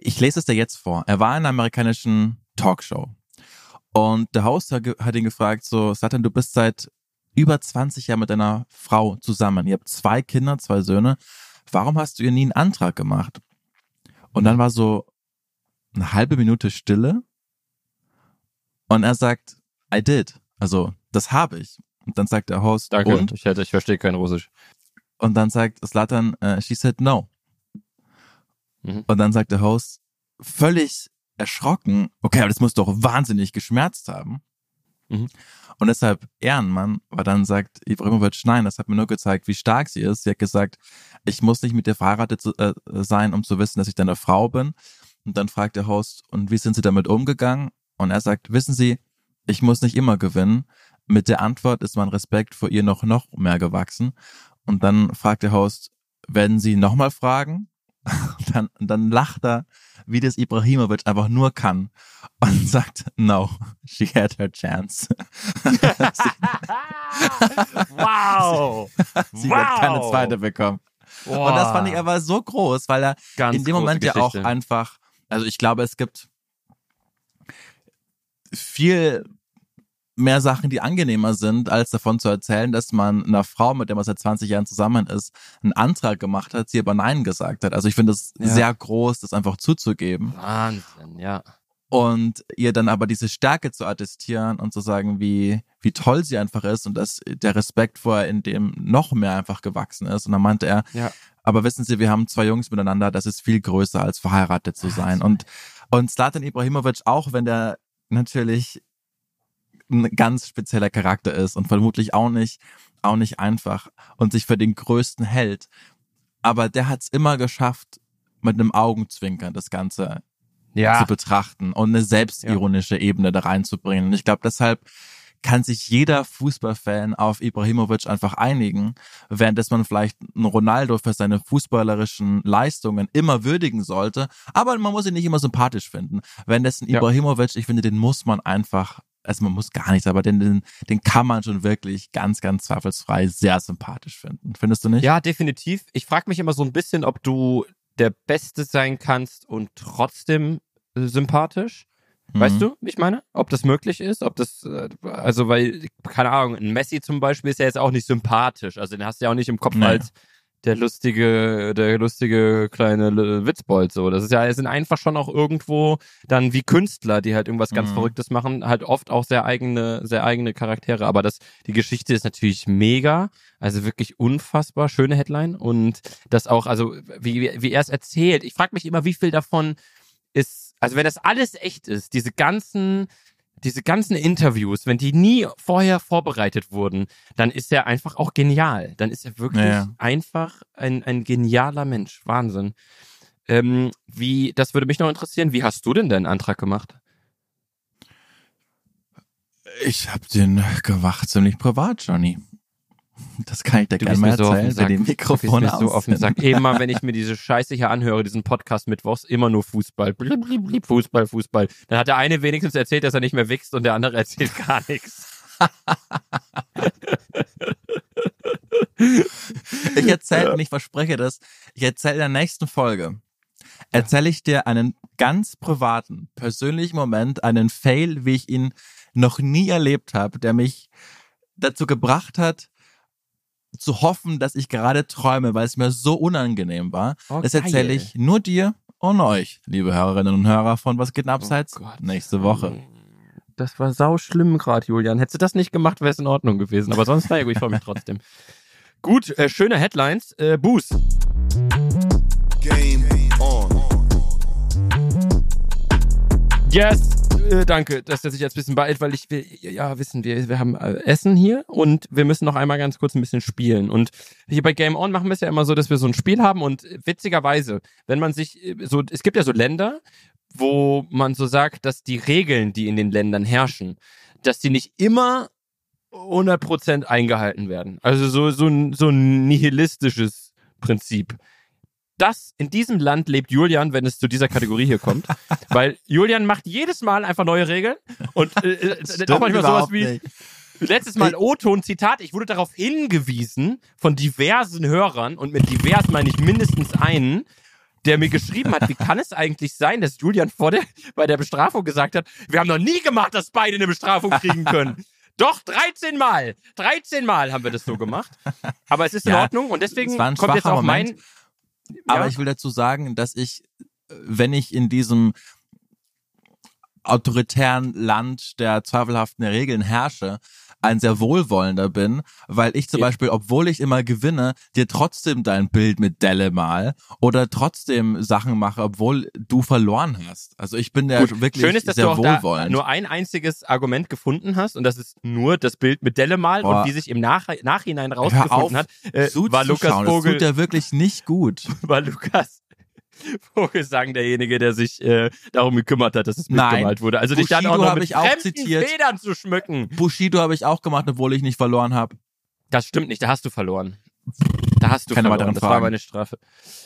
Ich lese es dir jetzt vor. Er war in einer amerikanischen Talkshow. Und der Host hat ihn gefragt, so, Satan, du bist seit über 20 Jahren mit deiner Frau zusammen. Ihr habt zwei Kinder, zwei Söhne. Warum hast du ihr nie einen Antrag gemacht? Und dann war so eine halbe Minute Stille. Und er sagt, I did. Also, das habe ich. Und dann sagt der Host, Danke. und? Ich, hätte, ich verstehe kein Russisch. Und dann sagt Slatan, äh, she said no. Mhm. Und dann sagt der Host, völlig erschrocken, okay, aber das muss doch wahnsinnig geschmerzt haben. Mhm. Und deshalb Ehrenmann, weil dann sagt Ibrahimovic, nein, das hat mir nur gezeigt, wie stark sie ist. Sie hat gesagt, ich muss nicht mit dir verheiratet zu- äh, sein, um zu wissen, dass ich deine Frau bin. Und dann fragt der Host, und wie sind sie damit umgegangen? Und er sagt, wissen Sie, ich muss nicht immer gewinnen. Mit der Antwort ist mein Respekt vor ihr noch, noch mehr gewachsen. Und dann fragt der Host, werden Sie nochmal fragen? Und dann, und dann lacht er, wie das Ibrahimovic einfach nur kann und sagt, no, she had her chance. wow! Sie hat keine zweite bekommen. Und das fand ich aber so groß, weil er Ganz in dem Moment ja auch Geschichte. einfach, also ich glaube, es gibt viel mehr Sachen, die angenehmer sind, als davon zu erzählen, dass man einer Frau, mit der man seit 20 Jahren zusammen ist, einen Antrag gemacht hat, sie aber Nein gesagt hat. Also ich finde es Ja. sehr groß, das einfach zuzugeben Wahnsinn, ja. und ihr dann aber diese Stärke zu attestieren und zu sagen, wie, wie toll sie einfach ist und dass der Respekt vorher in dem noch mehr einfach gewachsen ist. Und dann meinte er, Ja. aber wissen Sie, wir haben zwei Jungs miteinander, das ist viel größer als verheiratet zu sein. Und, und Zlatan Ibrahimovic, auch wenn der natürlich ein ganz spezieller Charakter ist und vermutlich auch nicht auch nicht einfach und sich für den Größten hält. Aber der hat es immer geschafft, mit einem Augenzwinkern das Ganze zu betrachten und eine selbstironische ja. Ebene da reinzubringen. Und ich glaube, deshalb kann sich jeder Fußballfan auf Ibrahimovic einfach einigen, während dass man vielleicht einen Ronaldo für seine fußballerischen Leistungen immer würdigen sollte, aber man muss ihn nicht immer sympathisch finden. Ein ja. Ibrahimovic, ich finde, den muss man einfach also man muss gar nichts, aber den, den, den kann man schon wirklich ganz, ganz zweifelsfrei sehr sympathisch finden. Findest du nicht? Ja, definitiv. Ich frage mich immer so ein bisschen, ob du der Beste sein kannst und trotzdem äh, sympathisch. Weißt mhm. du, wie ich meine? Ob das möglich ist? Ob das, äh, also, weil, keine Ahnung, ein Messi zum Beispiel ist ja jetzt auch nicht sympathisch. Also, den hast du ja auch nicht im Kopf nee. als der lustige, der lustige kleine Witzbold so. Das ist ja, es sind einfach schon auch irgendwo dann wie Künstler, die halt irgendwas ganz mhm. Verrücktes machen, halt oft auch sehr eigene, sehr eigene Charaktere. Aber das, die Geschichte ist natürlich mega, also wirklich unfassbar schöne Headline und das auch, also wie, wie er es erzählt. Ich frage mich immer, wie viel davon ist, also wenn das alles echt ist, diese ganzen diese ganzen Interviews, wenn die nie vorher vorbereitet wurden, dann ist er einfach auch genial. Dann ist er wirklich ja. einfach ein, ein genialer Mensch. Wahnsinn. Ähm, wie, das würde mich noch interessieren. Wie hast du denn deinen Antrag gemacht? Ich habe den gemacht ziemlich privat, Johnny. Das kann ich dir gerne mal erzählen, so wenn die Mikrofone so auf den Sack. Immer wenn ich mir diese Scheiße hier anhöre, diesen Podcast mittwochs, immer nur Fußball. Blib, blib, blib, Fußball, Fußball. Dann hat der eine wenigstens erzählt, dass er nicht mehr wächst und der andere erzählt gar nichts. ich erzähle, ja. und ich verspreche das, ich erzähle in der nächsten Folge, erzähle ich dir einen ganz privaten, persönlichen Moment, einen Fail, wie ich ihn noch nie erlebt habe, der mich dazu gebracht hat, zu hoffen, dass ich gerade träume, weil es mir so unangenehm war. Oh, das erzähle ich nur dir und euch, liebe Hörerinnen und Hörer von Was geht denn abseits? Oh nächste Woche. Das war sau schlimm gerade, Julian. Hättest du das nicht gemacht, wäre es in Ordnung gewesen. Aber sonst, naja, gut, ich freue mich trotzdem. gut, äh, schöne Headlines. Äh, Boos. Game Yes äh, danke, dass er sich jetzt ein bisschen beeilt, weil ich will, ja, wissen wir, wir haben äh, Essen hier und wir müssen noch einmal ganz kurz ein bisschen spielen. Und hier bei Game On machen wir es ja immer so, dass wir so ein Spiel haben und witzigerweise, wenn man sich äh, so, es gibt ja so Länder, wo man so sagt, dass die Regeln, die in den Ländern herrschen, dass die nicht immer 100% eingehalten werden. Also so, so, so ein nihilistisches Prinzip das in diesem Land lebt Julian, wenn es zu dieser Kategorie hier kommt. Weil Julian macht jedes Mal einfach neue Regeln und äh, äh auch manchmal sowas wie. Nicht. Letztes Mal O-Ton, Zitat, ich wurde darauf hingewiesen von diversen Hörern und mit divers meine ich mindestens einen, der mir geschrieben hat, wie kann es eigentlich sein, dass Julian vor der, bei der Bestrafung gesagt hat, wir haben noch nie gemacht, dass beide eine Bestrafung kriegen können. Doch, 13 Mal. 13 Mal haben wir das so gemacht. Aber es ist in ja, Ordnung und deswegen kommt jetzt auch mein, aber ich will dazu sagen, dass ich, wenn ich in diesem autoritären Land der zweifelhaften Regeln herrsche, ein sehr wohlwollender bin, weil ich zum ja. Beispiel, obwohl ich immer gewinne, dir trotzdem dein Bild mit Delle mal oder trotzdem Sachen mache, obwohl du verloren hast. Also ich bin der Gut. wirklich Schön ist, dass sehr du auch wohlwollend. Nur ein einziges Argument gefunden hast und das ist nur das Bild mit Delle mal Boah. und wie sich im Nach Nachhinein rausgefunden hat, äh, war Lukas Vogel. Das tut ja wirklich nicht gut. War Lukas Vogelsang derjenige, der sich äh, darum gekümmert hat, dass es mitgemalt wurde. Also Bushido dich dann auch noch mit ich auch zitiert. Federn zu schmücken. Bushido habe ich auch gemacht, obwohl ich nicht verloren habe. Das stimmt nicht, da hast du verloren. Da hast du keine verloren. weiteren das Fragen. war meine Strafe.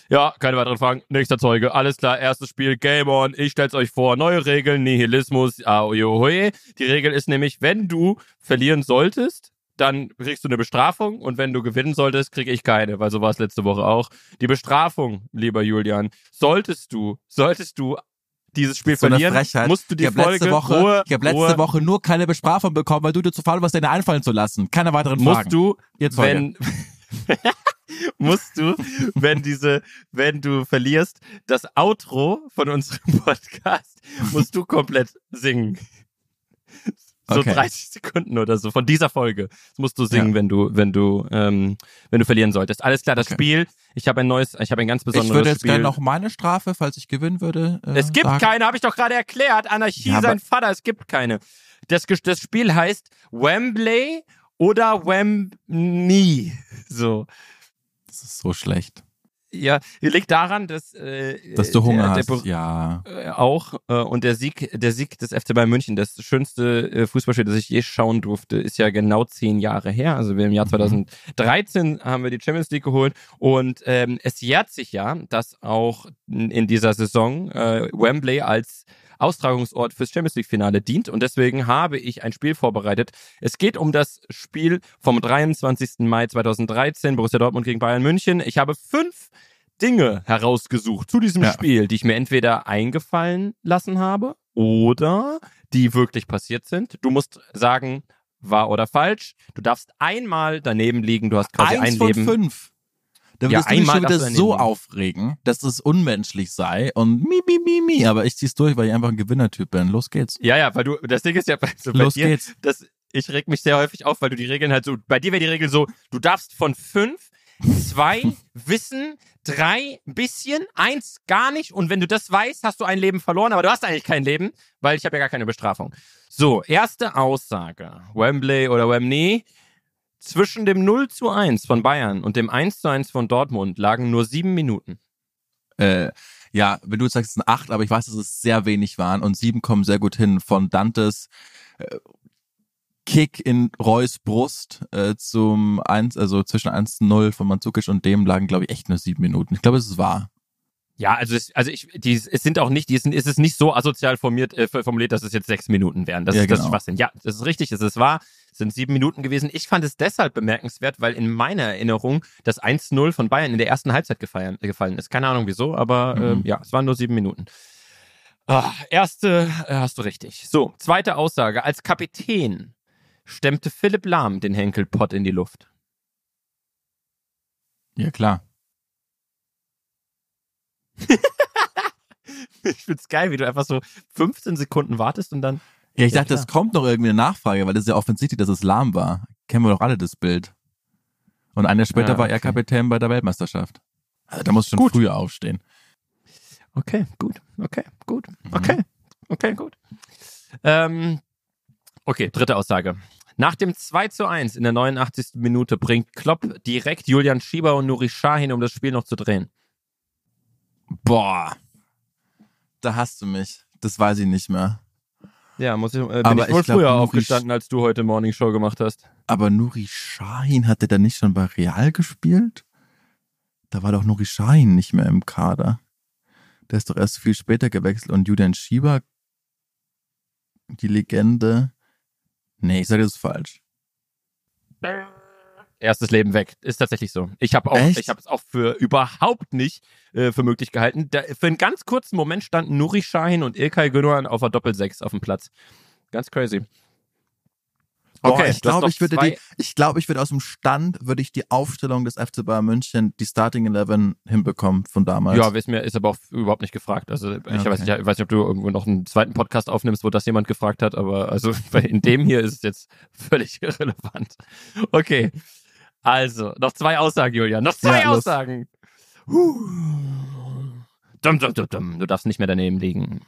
Ja, keine weiteren Fragen. Nächster Zeuge. Alles klar, erstes Spiel, Game On. Ich stell's euch vor. Neue Regeln, Nihilismus, aoyohoe. Die Regel ist nämlich, wenn du verlieren solltest, dann kriegst du eine Bestrafung und wenn du gewinnen solltest, kriege ich keine, weil so war es letzte Woche auch. Die Bestrafung, lieber Julian, solltest du, solltest du dieses Spiel so verlieren, musst du die ich Folge Woche, Ruhe, Ich habe letzte Ruhe, Woche nur keine Bestrafung bekommen, weil du dir zu faul warst, deine einfallen zu lassen. Keine weiteren Fragen. Musst du, Jetzt wenn musst du, wenn diese, wenn du verlierst, das Outro von unserem Podcast musst du komplett singen. So okay. 30 Sekunden oder so von dieser Folge. Das musst du singen, ja. wenn du, wenn du, ähm, wenn du verlieren solltest. Alles klar, das okay. Spiel. Ich habe ein neues, ich habe ein ganz besonderes Spiel. Ich würde jetzt Spiel. gerne noch meine Strafe, falls ich gewinnen würde. Äh, es gibt sagen. keine, habe ich doch gerade erklärt. Anarchie ja, sein Vater, es gibt keine. Das, das Spiel heißt Wembley oder Wembley. So. Das ist so schlecht. Ja, liegt daran, dass äh, Dass du Hunger der, der, hast. Ja. äh, auch äh, und der Sieg, der Sieg des FC Bayern München, das schönste äh, Fußballspiel, das ich je schauen durfte, ist ja genau zehn Jahre her. Also wir im Jahr 2013 haben wir die Champions League geholt und ähm, es jährt sich ja, dass auch in in dieser Saison äh, Wembley als Austragungsort fürs Champions League Finale dient und deswegen habe ich ein Spiel vorbereitet. Es geht um das Spiel vom 23. Mai 2013, Borussia Dortmund gegen Bayern München. Ich habe fünf Dinge herausgesucht zu diesem Ja. Spiel, die ich mir entweder eingefallen lassen habe oder die wirklich passiert sind. Du musst sagen, wahr oder falsch. Du darfst einmal daneben liegen. Du hast quasi Eins ein von Leben. fünf. Da Ja, würdest du dich einmal schon wieder du so aufregen, dass es unmenschlich sei und mi, mi, mi, mi. Aber ich zieh's durch, weil ich einfach ein Gewinnertyp bin. Los geht's. Ja, ja, weil du, das Ding ist ja bei, so bei Los dir, geht's. das, ich reg mich sehr häufig auf, weil du die Regeln halt so, bei dir wäre die Regel so, du darfst von fünf, zwei wissen, drei ein bisschen, eins gar nicht und wenn du das weißt, hast du ein Leben verloren, aber du hast eigentlich kein Leben, weil ich habe ja gar keine Bestrafung. So, erste Aussage. Wembley oder Wembley. Zwischen dem 0 zu 1 von Bayern und dem 1 zu 1 von Dortmund lagen nur sieben Minuten. Äh, ja, wenn du sagst, es sind acht, aber ich weiß, dass es sehr wenig waren und sieben kommen sehr gut hin. Von Dantes äh, Kick in Reus Brust äh, zum eins, also zwischen 1 zu 0 von Mandzukic und dem lagen, glaube ich, echt nur sieben Minuten. Ich glaube, es ist wahr. Ja, also es, also ich, die, es sind auch nicht, die sind, es ist nicht so asozial formiert, äh, formuliert, dass es jetzt sechs Minuten wären. Das Ja, ist das genau. Schwachsinn. Ja, das ist richtig, es ist wahr. Sind sieben Minuten gewesen. Ich fand es deshalb bemerkenswert, weil in meiner Erinnerung das 1-0 von Bayern in der ersten Halbzeit gefallen, äh, gefallen ist. Keine Ahnung wieso, aber Mhm. ähm, ja, es waren nur sieben Minuten. Ah, erste, äh, hast du richtig. So, zweite Aussage. Als Kapitän stemmte Philipp Lahm den Henkelpott in die Luft. Ja, klar. Ich find's geil, wie du einfach so 15 Sekunden wartest und dann Ja, ich Ja, dachte, klar. es kommt noch irgendwie eine Nachfrage, weil das ist ja offensichtlich, dass es lahm war. Kennen wir doch alle das Bild. Und ein Jahr später Ah, war er okay. Kapitän bei der Weltmeisterschaft. Also, da muss schon Gut. früher aufstehen. Okay, gut. Okay, gut. Mhm. Okay, okay, gut. Ähm, okay, dritte Aussage. Nach dem 2 zu 1 in der 89. Minute bringt Klopp direkt Julian Schieber und Nuri Sahin, um das Spiel noch zu drehen. Boah. Da hast du mich. Das weiß ich nicht mehr. Ja, muss ich, äh, bin Aber ich wohl ich glaub, früher Nuri aufgestanden, als du heute Morning Show gemacht hast. Aber Nuri Sahin, hat der da nicht schon bei Real gespielt? Da war doch Nuri Sahin nicht mehr im Kader. Der ist doch erst viel später gewechselt und Julian Schieber, die Legende. Nee, ich sage das ist falsch. Erstes Leben weg. Ist tatsächlich so. Ich habe auch, Echt? ich habe es auch für überhaupt nicht äh, für möglich gehalten. Da, für einen ganz kurzen Moment standen Nuri Sahin und Ilkay Gündogan auf der Doppelsechs auf dem Platz. Ganz crazy. Boah, Okay, ich du hast glaube, ich würde die, ich glaube, ich würde aus dem Stand würde ich die Aufstellung des FC Bayern München, die Starting Eleven hinbekommen von damals. Ja, ist mir ist aber auch überhaupt nicht gefragt. Also ich Okay. weiß, nicht, ich weiß nicht, ob du irgendwo noch einen zweiten Podcast aufnimmst, wo das jemand gefragt hat, aber also in dem hier ist es jetzt völlig irrelevant. Okay. Also, noch zwei Aussagen, Julian. Noch zwei Ja. Aussagen. Huh. Dum, dum, dum, dum. Du darfst nicht mehr daneben liegen.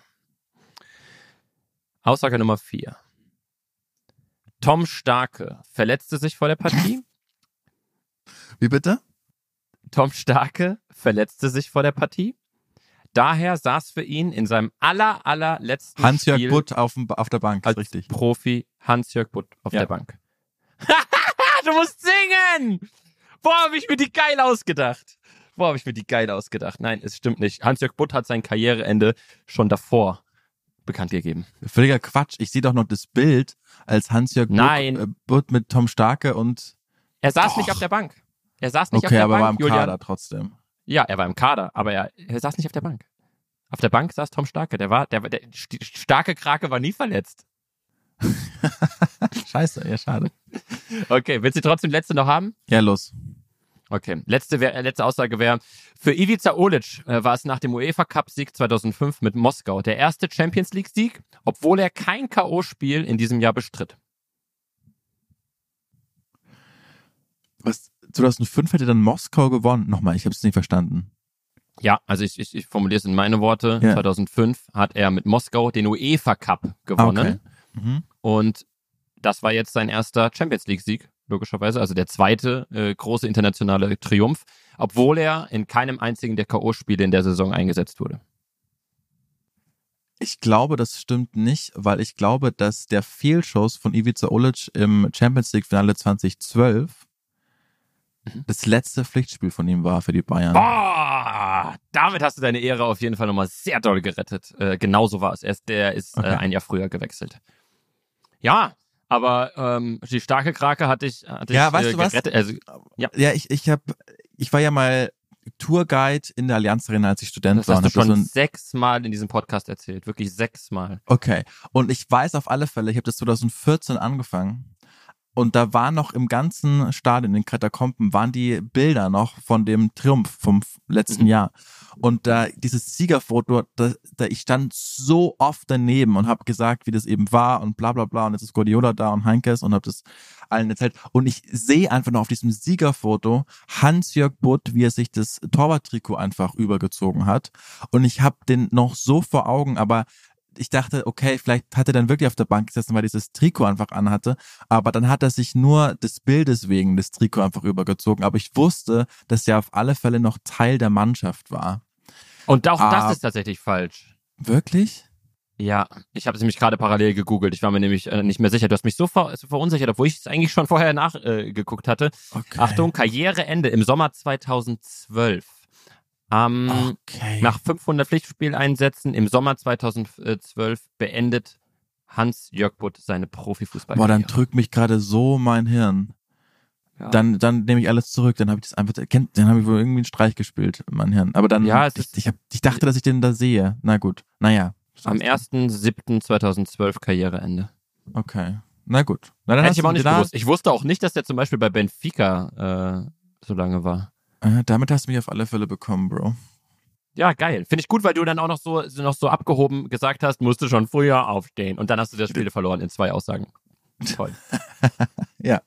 Aussage Nummer vier. Tom Starke verletzte sich vor der Partie. Wie bitte? Tom Starke verletzte sich vor der Partie. Daher saß für ihn in seinem aller, allerletzten Hans-Jörg Butt auf, dem, auf der Bank, als richtig. Profi Hans-Jörg Butt auf Ja. der Bank. du musst singen! Boah, habe ich mir die geil ausgedacht. Boah, habe ich mir die geil ausgedacht. Nein, es stimmt nicht. Hans-Jörg Butt hat sein Karriereende schon davor bekannt gegeben. Völliger Quatsch. Ich sehe doch noch das Bild, als Hans-Jörg Butt, äh, Butt mit Tom Starke und Er saß Doch. nicht auf der Bank. Er saß nicht auf okay, der aber Bank, war im Julian. Kader trotzdem. Ja, er war im Kader, aber er, er saß nicht auf der Bank. Auf der Bank saß Tom Starke. Der war, der, der, der starke Krake war nie verletzt. Scheiße, ja, schade. Okay, willst du trotzdem letzte noch haben? Ja, los. Okay, letzte, äh, letzte Aussage wäre, für Ivica Olic äh, war es nach dem UEFA Cup Sieg 2005 mit Moskau der erste Champions League Sieg, obwohl er kein K.O.-Spiel in diesem Jahr bestritt. Was, 2005 hätte dann Moskau gewonnen. Nochmal, ich habe es nicht verstanden. Ja, also ich, ich, ich formuliere es in meine Worte. Ja. 2005 hat er mit Moskau den UEFA Cup gewonnen Okay. Mhm. und das war jetzt sein erster Champions League Sieg logischerweise, also der zweite äh, große internationale Triumph, obwohl er in keinem einzigen der K.O.-Spiele in der Saison eingesetzt wurde. Ich glaube, das stimmt nicht, weil ich glaube, dass der Fehlschuss von Ivica Olic im Champions League Finale 2012 mhm. das letzte Pflichtspiel von ihm war für die Bayern. Boah, damit hast du deine Ehre auf jeden Fall nochmal sehr doll gerettet. Äh, genauso war es. Erst der ist äh, okay. äh, ein Jahr früher gewechselt. Ja, aber ähm, die starke Krake hatte ich, hatte ja, ich weißt äh, du. Was? Also, ja. ja, ich, ich habe, ich war ja mal Tourguide in der Allianz Arena, als ich Student das war. Das hast du schon so sechsmal in diesem Podcast erzählt, wirklich sechsmal. Okay, und ich weiß auf alle Fälle, ich habe das 2014 angefangen und da war noch im ganzen Stadion, in den Katakomben, waren die Bilder noch von dem Triumph vom letzten mhm. Jahr. Und da dieses Siegerfoto, da, da ich stand so oft daneben und habe gesagt, wie das eben war und bla bla bla. Und jetzt ist Guardiola da und Heinkes und habe das allen erzählt. Und ich sehe einfach noch auf diesem Siegerfoto Hans-Jörg Butt, wie er sich das Torwarttrikot einfach übergezogen hat. Und ich habe den noch so vor Augen, aber ich dachte, okay, vielleicht hat er dann wirklich auf der Bank gesessen, weil dieses Trikot einfach anhatte. Aber dann hat er sich nur des Bildes wegen das Trikot einfach übergezogen. Aber ich wusste, dass er auf alle Fälle noch Teil der Mannschaft war. Und auch ah, das ist tatsächlich falsch. Wirklich? Ja, ich habe es nämlich gerade parallel gegoogelt. Ich war mir nämlich äh, nicht mehr sicher. Du hast mich so, ver so verunsichert, obwohl ich es eigentlich schon vorher nachgeguckt äh, hatte. Okay. Achtung, Karriereende im Sommer 2012. Ähm, okay. Nach 500 Pflichtspieleinsätzen im Sommer 2012 beendet Hans Jörg Butt seine Profifußball. Boah, dann drückt mich gerade so mein Hirn. Ja. Dann, dann nehme ich alles zurück. Dann habe ich das einfach, dann habe ich wohl irgendwie einen Streich gespielt, mein Hirn. Aber dann, ja, ich, ich, hab, ich dachte, dass ich den da sehe. Na gut, naja. Am 1.7.2012 Karriereende. Okay. Na gut. Na, dann Hätte ich aber auch nicht gewusst. Ich wusste auch nicht, dass der zum Beispiel bei Benfica äh, so lange war. Äh, damit hast du mich auf alle Fälle bekommen, Bro. Ja, geil. Finde ich gut, weil du dann auch noch so, noch so abgehoben gesagt hast, musst du schon früher aufstehen. Und dann hast du das Spiel verloren in zwei Aussagen. Toll. ja.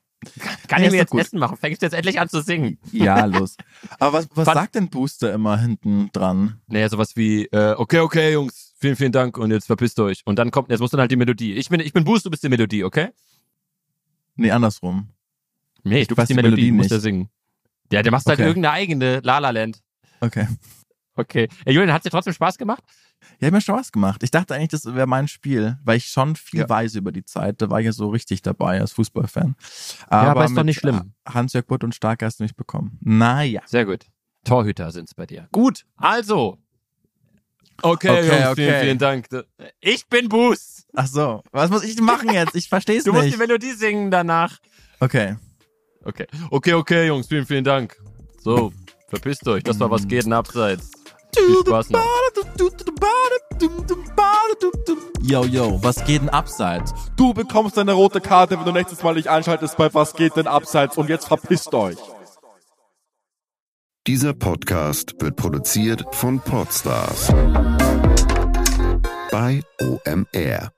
Kann ja, ich mir jetzt gut. Essen machen? Fängst du jetzt endlich an zu singen? Ja, los. Aber was, was sagt denn Booster immer hinten dran? Naja, sowas wie, äh, okay, okay, Jungs, vielen, vielen Dank und jetzt verpisst euch. Und dann kommt, jetzt muss dann halt die Melodie. Ich bin, ich bin Boost, du bist die Melodie, okay? Nee, andersrum. Nee, du bist die Melodie, Melodie musst ja singen. Ja, der machst halt okay. halt irgendeine eigene La La Land. Okay. Okay. Hey, Julian, hat dir trotzdem Spaß gemacht? Ja, hat mir Spaß gemacht. Ich dachte eigentlich, das wäre mein Spiel, weil ich schon viel ja. weiß über die Zeit. Da war ich ja so richtig dabei als Fußballfan. Aber, ja, aber ist doch nicht schlimm. Hans-Jörg Butt und Stark hast du nicht bekommen. Naja. Sehr gut. Torhüter sind's bei dir. Gut, also. Okay, okay, Jungs, okay. Vielen, vielen Dank. Ich bin Boos. Ach so. Was muss ich machen jetzt? Ich verstehe es nicht. Du musst die Melodie singen danach. Okay. Okay. Okay, okay, Jungs, vielen, vielen Dank. So, verpisst euch. Das war was geht denn abseits. Viel Spaß noch. Yo, yo, was geht denn abseits? Du bekommst eine rote Karte, wenn du nächstes Mal nicht einschaltest bei Was geht denn abseits und jetzt verpisst euch. Dieser Podcast wird produziert von Podstars bei OMR.